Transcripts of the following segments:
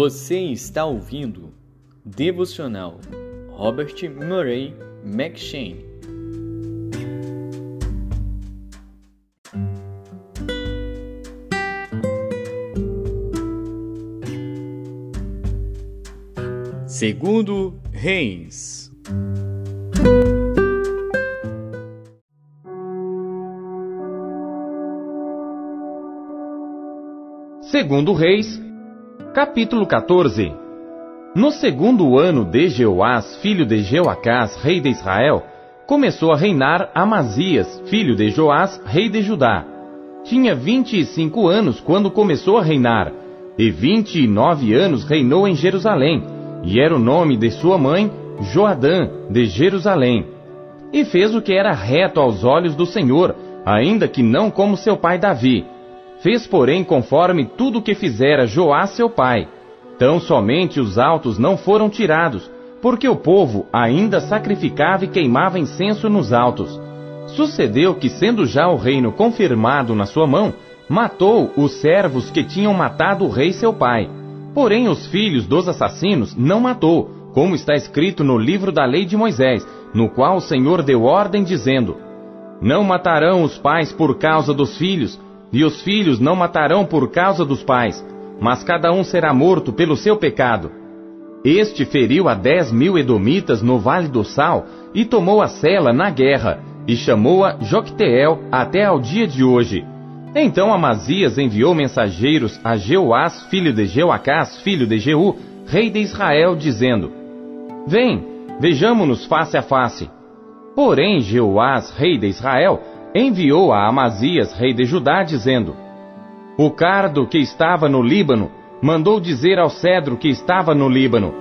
Você está ouvindo Devocional Robert Murray McShane. Segundo Reis. Segundo Reis, capítulo 14. No segundo ano de Jeoás, filho de Jeoacás, rei de Israel, começou a reinar Amazias, filho de Joás, rei de Judá. Tinha vinte e cinco anos quando começou a reinar, e vinte e nove anos reinou em Jerusalém, e era o nome de sua mãe Joadã, de Jerusalém. E fez o que era reto aos olhos do Senhor, ainda que não como seu pai Davi. Fez, porém, conforme tudo o que fizera Joás seu pai. Tão somente os altos não foram tirados, porque o povo ainda sacrificava e queimava incenso nos altos. Sucedeu que, sendo já o reino confirmado na sua mão, matou os servos que tinham matado o rei seu pai. Porém, os filhos dos assassinos não matou, como está escrito no livro da lei de Moisés, no qual o Senhor deu ordem dizendo: Não matarão os pais por causa dos filhos, e os filhos não matarão por causa dos pais, mas cada um será morto pelo seu pecado. Este feriu a dez mil edomitas no Vale do Sal e tomou a cela na guerra, e chamou-a Jocteel até ao dia de hoje. Então Amazias enviou mensageiros a Jeoás, filho de Jeoacás, filho de Jeú, rei de Israel, dizendo: Vem, vejamo-nos face a face. Porém Jeoás, rei de Israel, enviou a Amazias, rei de Judá, dizendo: O cardo que estava no Líbano mandou dizer ao cedro que estava no Líbano: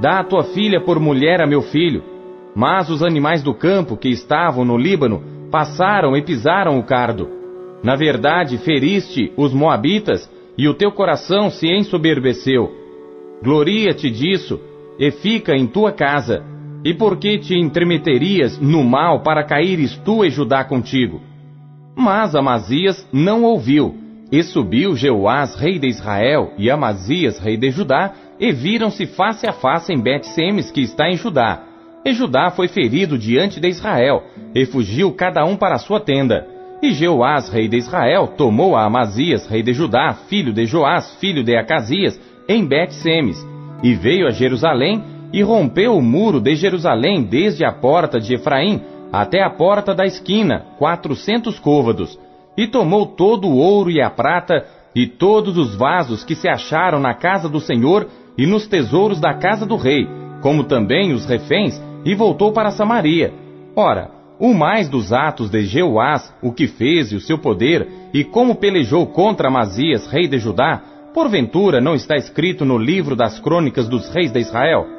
Dá a tua filha por mulher a meu filho. Mas os animais do campo que estavam no Líbano passaram e pisaram o cardo. Na verdade, feriste os Moabitas e o teu coração se ensoberbeceu. Gloria-te disso e fica em tua casa e por que te entremeterias no mal para caíres tu e Judá contigo? Mas Amazias não ouviu, e subiu Jeoás, rei de Israel, e Amazias, rei de Judá, e viram-se face a face em Bet-Semes, que está em Judá. E Judá foi ferido diante de Israel, e fugiu cada um para a sua tenda. E Jeoás, rei de Israel, tomou a Amazias, rei de Judá, filho de Joás, filho de Acasias, em Bet-Semes, e veio a Jerusalém, e rompeu o muro de Jerusalém desde a porta de Efraim até a porta da esquina, quatrocentos côvados, e tomou todo o ouro e a prata e todos os vasos que se acharam na casa do Senhor e nos tesouros da casa do rei, como também os reféns, e voltou para Samaria. Ora, o mais dos atos de Jeoás, o que fez e o seu poder, e como pelejou contra Amazias, rei de Judá, porventura não está escrito no livro das crônicas dos reis de Israel?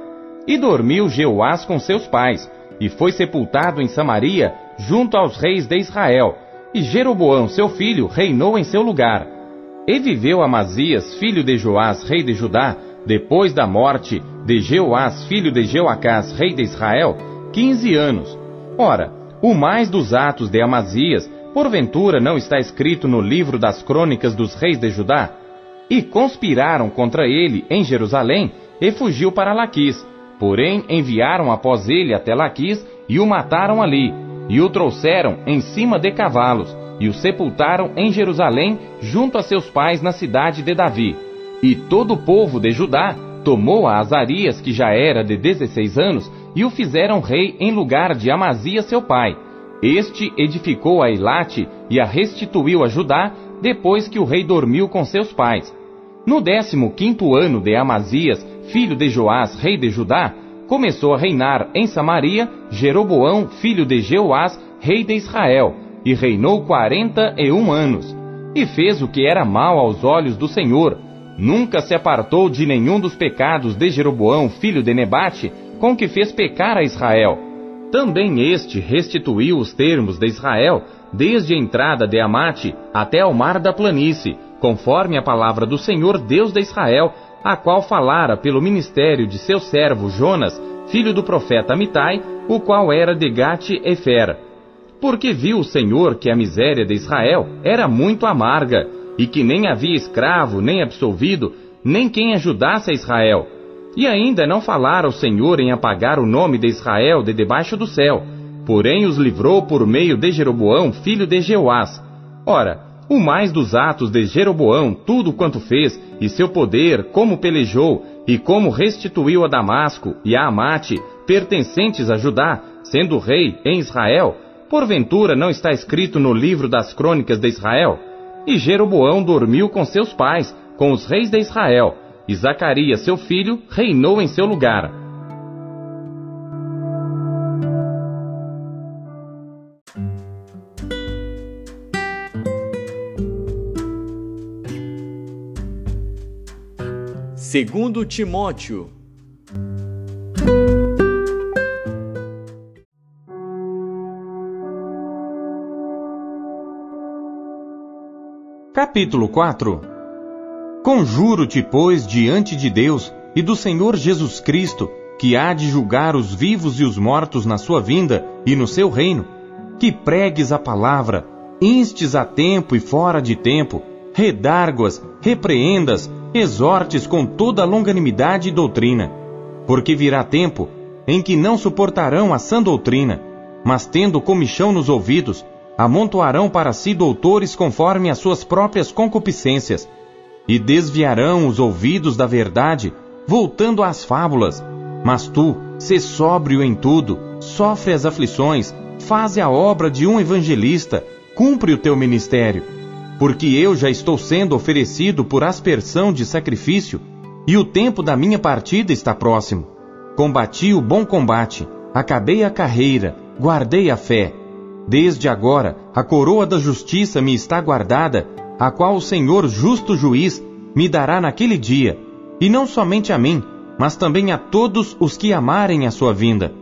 E dormiu Jeoás com seus pais, e foi sepultado em Samaria, junto aos reis de Israel. E Jeroboão, seu filho, reinou em seu lugar. E viveu Amazias, filho de Joás, rei de Judá, depois da morte de Jeoás, filho de Jeoacás, rei de Israel, quinze anos. Ora, o mais dos atos de Amazias, porventura não está escrito no livro das crônicas dos reis de Judá? E conspiraram contra ele em Jerusalém, e fugiu para Laquis, Porém, enviaram após ele até Laquis e o mataram ali, e o trouxeram em cima de cavalos, e o sepultaram em Jerusalém, junto a seus pais na cidade de Davi. E todo o povo de Judá tomou a Azarias, que já era de dezesseis anos, e o fizeram rei em lugar de Amazias seu pai. Este edificou a Elate e a restituiu a Judá, depois que o rei dormiu com seus pais. No décimo quinto ano de Amazias, filho de Joás, rei de Judá, começou a reinar em Samaria Jeroboão, filho de Jeoás, rei de Israel, e reinou quarenta e um anos. E fez o que era mal aos olhos do Senhor. Nunca se apartou de nenhum dos pecados de Jeroboão, filho de Nebate, com que fez pecar a Israel. Também este restituiu os termos de Israel, desde a entrada de Amate até ao mar da planície, conforme a palavra do Senhor Deus de Israel, a qual falara pelo ministério de seu servo Jonas, filho do profeta Amitai, o qual era de Gate-Efer. Porque viu o Senhor que a miséria de Israel era muito amarga, e que nem havia escravo nem absolvido, nem quem ajudasse a Israel. E ainda não falara o Senhor em apagar o nome de Israel de debaixo do céu, porém os livrou por meio de Jeroboão, filho de Jeoás. Ora, o mais dos atos de Jeroboão, tudo quanto fez, e seu poder, como pelejou, e como restituiu a Damasco e a Amate, pertencentes a Judá, sendo rei em Israel, porventura não está escrito no livro das crônicas de Israel? E Jeroboão dormiu com seus pais, com os reis de Israel, e Zacarias, seu filho, reinou em seu lugar. Segundo Timóteo. Capítulo 4 Conjuro-te, pois, diante de Deus e do Senhor Jesus Cristo, que há de julgar os vivos e os mortos na sua vinda e no seu reino, que pregues a palavra, instes a tempo e fora de tempo, redarguas, repreendas, exortes com toda longanimidade e doutrina. Porque virá tempo em que não suportarão a sã doutrina, mas tendo comichão nos ouvidos, amontoarão para si doutores conforme as suas próprias concupiscências, e desviarão os ouvidos da verdade, voltando às fábulas. Mas tu, sê sóbrio em tudo, sofre as aflições, faze a obra de um evangelista, cumpre o teu ministério. Porque eu já estou sendo oferecido por aspersão de sacrifício, e o tempo da minha partida está próximo. Combati o bom combate, acabei a carreira, guardei a fé. Desde agora, a coroa da justiça me está guardada, a qual o Senhor justo juiz me dará naquele dia, e não somente a mim, mas também a todos os que amarem a sua vinda.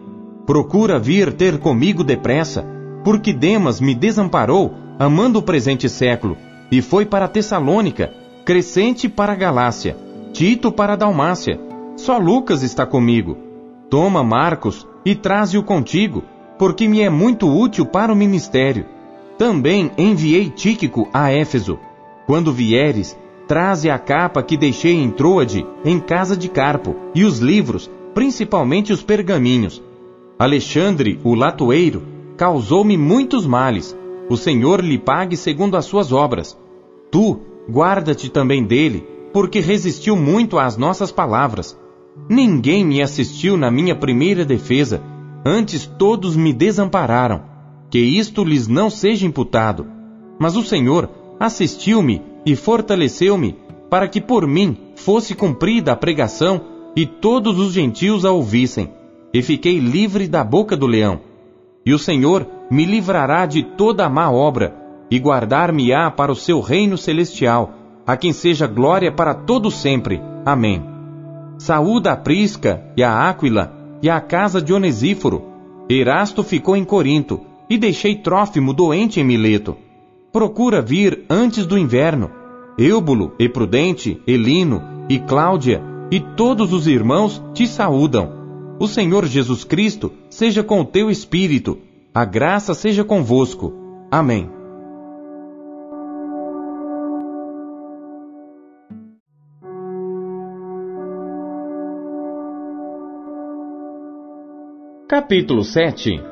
Procura vir ter comigo depressa, porque Demas me desamparou, amando o presente século, e foi para Tessalônica, Crescente para a Galácia, Tito para a Dalmácia. Só Lucas está comigo. Toma Marcos e traze-o contigo, porque me é muito útil para o ministério. Também enviei Tíquico a Éfeso. Quando vieres, traze a capa que deixei em Troade, em casa de Carpo, e os livros, principalmente os pergaminhos. Alexandre, o latoeiro, causou-me muitos males. O Senhor lhe pague segundo as suas obras. Tu, guarda-te também dele, porque resistiu muito às nossas palavras. Ninguém me assistiu na minha primeira defesa, Antes todos me desampararam, que isto lhes não seja imputado. Mas o Senhor assistiu-me e fortaleceu-me, para que por mim fosse cumprida a pregação e todos os gentios a ouvissem. E fiquei livre da boca do leão. E o Senhor me livrará de toda a má obra, e guardar-me-á para o seu reino celestial, a quem seja glória para todo sempre. Amém. Saúda a Prisca e a Áquila, e à casa de Onesíforo. Erasto ficou em Corinto, e deixei Trófimo doente em Mileto. Procura vir antes do inverno. Eubulo, e Prudente, Elino e Cláudia e todos os irmãos te saúdam. O Senhor Jesus Cristo seja com o teu espírito. A graça seja convosco. Amém. Capítulo 7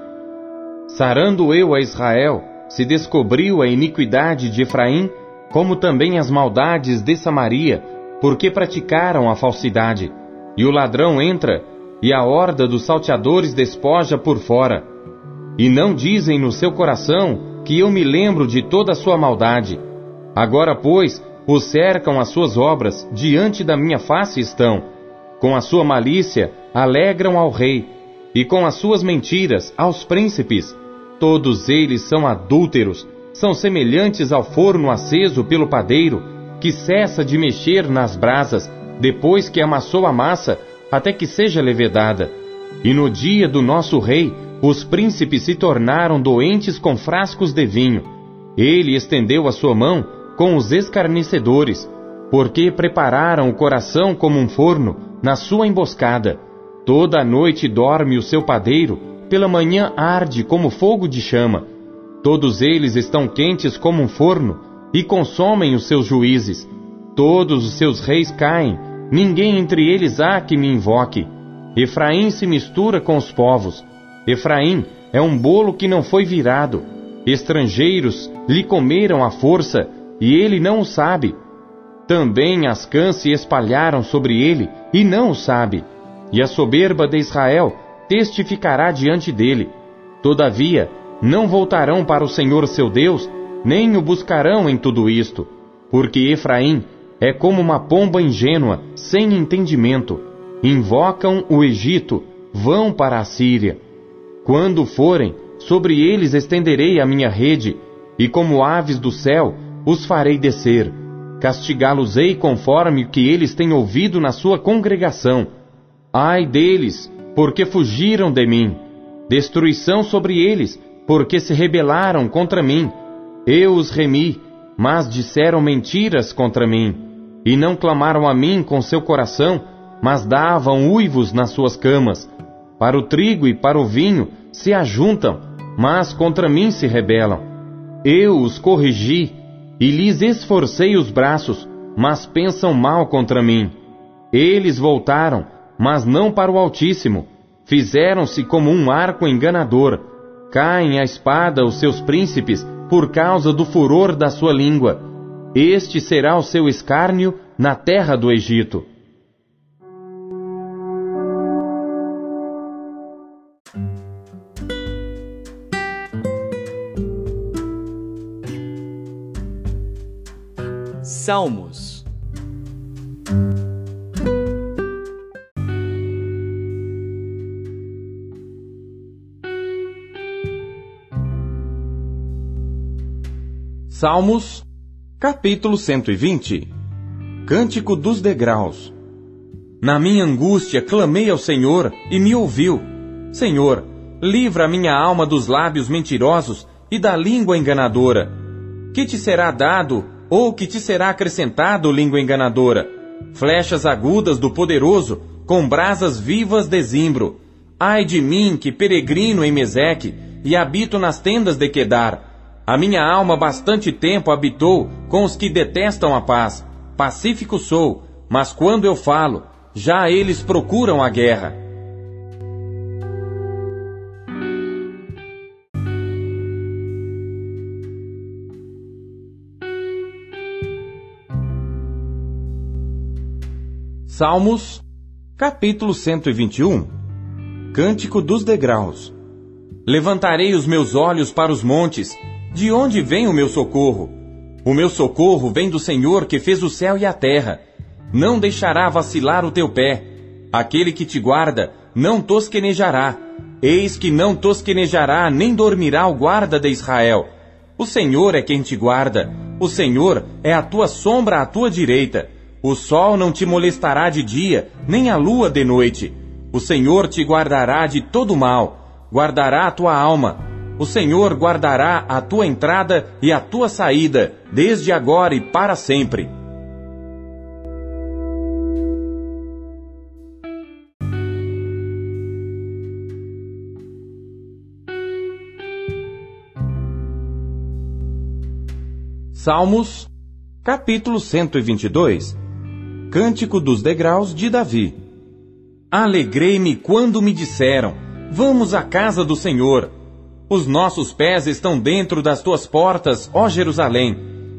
Sarando eu a Israel, se descobriu a iniquidade de Efraim, como também as maldades de Samaria, porque praticaram a falsidade. E o ladrão entra, e a horda dos salteadores despoja por fora. E não dizem no seu coração que eu me lembro de toda a sua maldade. Agora, pois, os cercam as suas obras, diante da minha face estão. Com a sua malícia, alegram ao rei e com as suas mentiras aos príncipes. Todos eles são adúlteros, são semelhantes ao forno aceso pelo padeiro, que cessa de mexer nas brasas, depois que amassou a massa, até que seja levedada. E no dia do nosso rei, os príncipes se tornaram doentes com frascos de vinho. Ele estendeu a sua mão com os escarnecedores, porque prepararam o coração como um forno na sua emboscada. Toda a noite dorme o seu padeiro, pela manhã arde como fogo de chama. Todos eles estão quentes como um forno e consomem os seus juízes. Todos os seus reis caem, ninguém entre eles há que me invoque. Efraim se mistura com os povos. Efraim é um bolo que não foi virado. Estrangeiros lhe comeram à força, e ele não o sabe. Também as cãs se espalharam sobre ele, e não o sabe. E a soberba de Israel testificará diante dele. Todavia, não voltarão para o Senhor seu Deus, nem o buscarão em tudo isto, porque Efraim é como uma pomba ingênua, sem entendimento. Invocam o Egito, vão para a Síria. Quando forem, sobre eles estenderei a minha rede, e como aves do céu, os farei descer. Castigá-los-ei conforme o que eles têm ouvido na sua congregação. Ai deles, porque fugiram de mim. Destruição sobre eles, porque se rebelaram contra mim. Eu os remi, mas disseram mentiras contra mim. E não clamaram a mim com seu coração, mas davam uivos nas suas camas. Para o trigo e para o vinho se ajuntam, mas contra mim se rebelam. Eu os corrigi e lhes esforcei os braços, mas pensam mal contra mim. Eles voltaram, mas não para o Altíssimo. Fizeram-se como um arco enganador. Caem a espada os seus príncipes por causa do furor da sua língua. Este será o seu escárnio na terra do Egito. Salmos Salmos, capítulo 120 Cântico dos Degraus Na minha angústia clamei ao Senhor e me ouviu. Senhor, livra a minha alma dos lábios mentirosos e da língua enganadora. Que te será dado ou que te será acrescentado, língua enganadora? Flechas agudas do poderoso, com brasas vivas de zimbro. Ai de mim, que peregrino em Meseque, e habito nas tendas de Quedar. A minha alma bastante tempo habitou com os que detestam a paz. Pacífico sou, mas quando eu falo, já eles procuram a guerra. Salmos, capítulo 121 Cântico dos Degraus Levantarei os meus olhos para os montes, de onde vem o meu socorro? O meu socorro vem do Senhor que fez o céu e a terra. Não deixará vacilar o teu pé. Aquele que te guarda não tosquenejará. Eis que não tosquenejará nem dormirá o guarda de Israel. O Senhor é quem te guarda. O Senhor é a tua sombra à tua direita. O sol não te molestará de dia, nem a lua de noite. O Senhor te guardará de todo mal, guardará a tua alma o Senhor guardará a tua entrada e a tua saída, desde agora e para sempre. Salmos, capítulo 122 Cântico dos degraus de Davi. Alegrei-me quando me disseram: Vamos à casa do Senhor. Os nossos pés estão dentro das tuas portas, ó Jerusalém.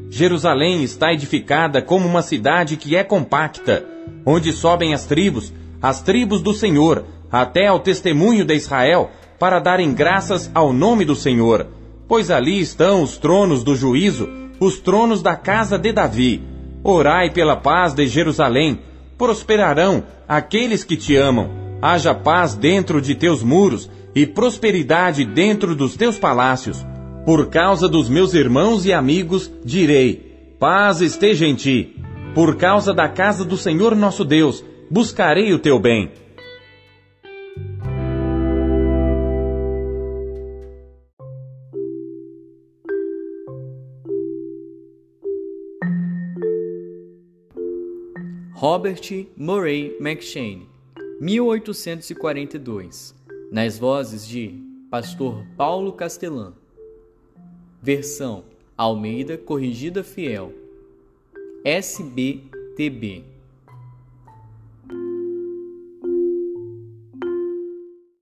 Jerusalém está edificada como uma cidade que é compacta, onde sobem as tribos, as tribos do Senhor, até ao testemunho de Israel, para darem graças ao nome do Senhor. Pois ali estão os tronos do juízo, os tronos da casa de Davi. Orai pela paz de Jerusalém, prosperarão aqueles que te amam. Haja paz dentro de teus muros e prosperidade dentro dos teus palácios. Por causa dos meus irmãos e amigos, direi: paz esteja em ti. Por causa da casa do Senhor nosso Deus, buscarei o teu bem. Robert Murray McShane, 1842 nas vozes de Pastor Paulo Castelã. Versão Almeida Corrigida Fiel. SBTB.